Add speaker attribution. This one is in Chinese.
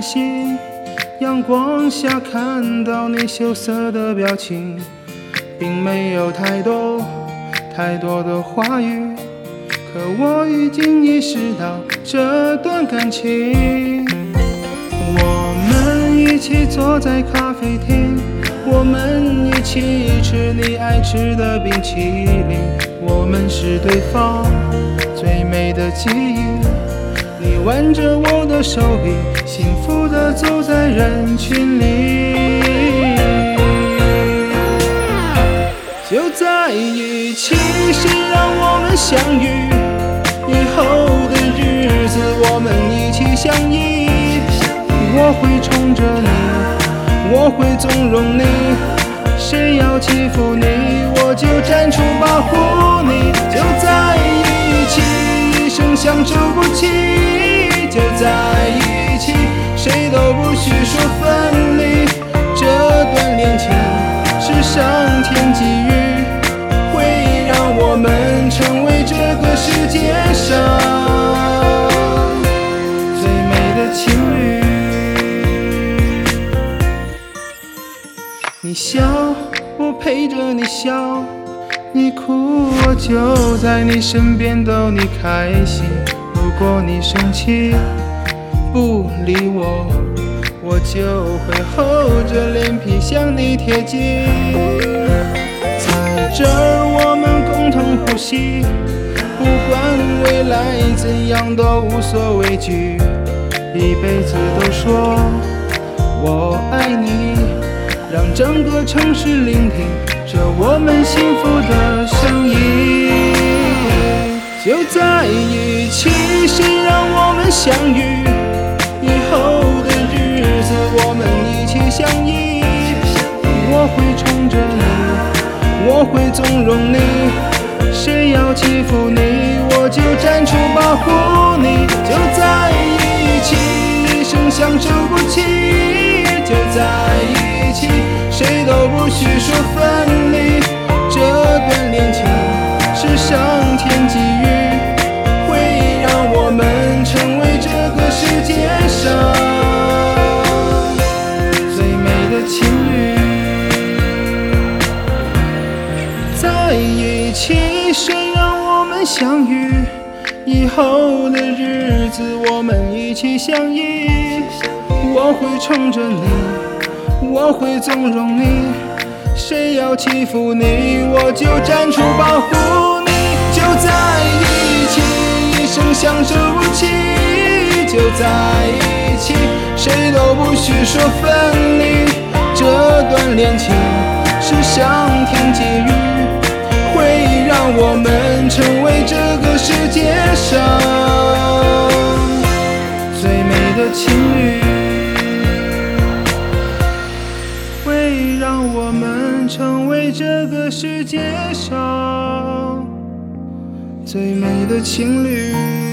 Speaker 1: 心，阳光下看到你羞涩的表情，并没有太多太多的话语，可我已经意识到这段感情。我们一起坐在咖啡厅，我们一起吃你爱吃的冰淇淋，我们是对方最美的记忆。你挽着我的手臂，幸福的走在人群里。就在一起，谁让我们相遇？以后的日子，我们一起相依。我会宠着你，我会纵容你。谁要欺负你，我就站出保护你。就在一起，一生相守不弃。分离。这段恋情是上天给予，会让我们成为这个世界上最美的情侣。你笑，我陪着你笑；你哭，我就在你身边逗你开心。如果你生气不理我，我就会厚着脸皮向你贴近。在这儿我们共同呼吸，不管未来怎样都无所畏惧，一辈子都说我爱你，让整个城市聆听着我们幸福的声音。就在一起，谁让我们相遇？相依。我会宠着你，我会纵容你。谁要欺负你，我就站出保护你。就在一起，一生相守不弃。就在一起，谁都不许说分离。起身，让我们相遇以后的日子，我们一起相依。我会宠着你，我会纵容你。谁要欺负你，我就站出保护你。就在一起，一生相守不弃。就在一起，谁都不许说分离。这段恋情是上天给予。让我们成为这个世界上最美的情侣，会让我们成为这个世界上最美的情侣。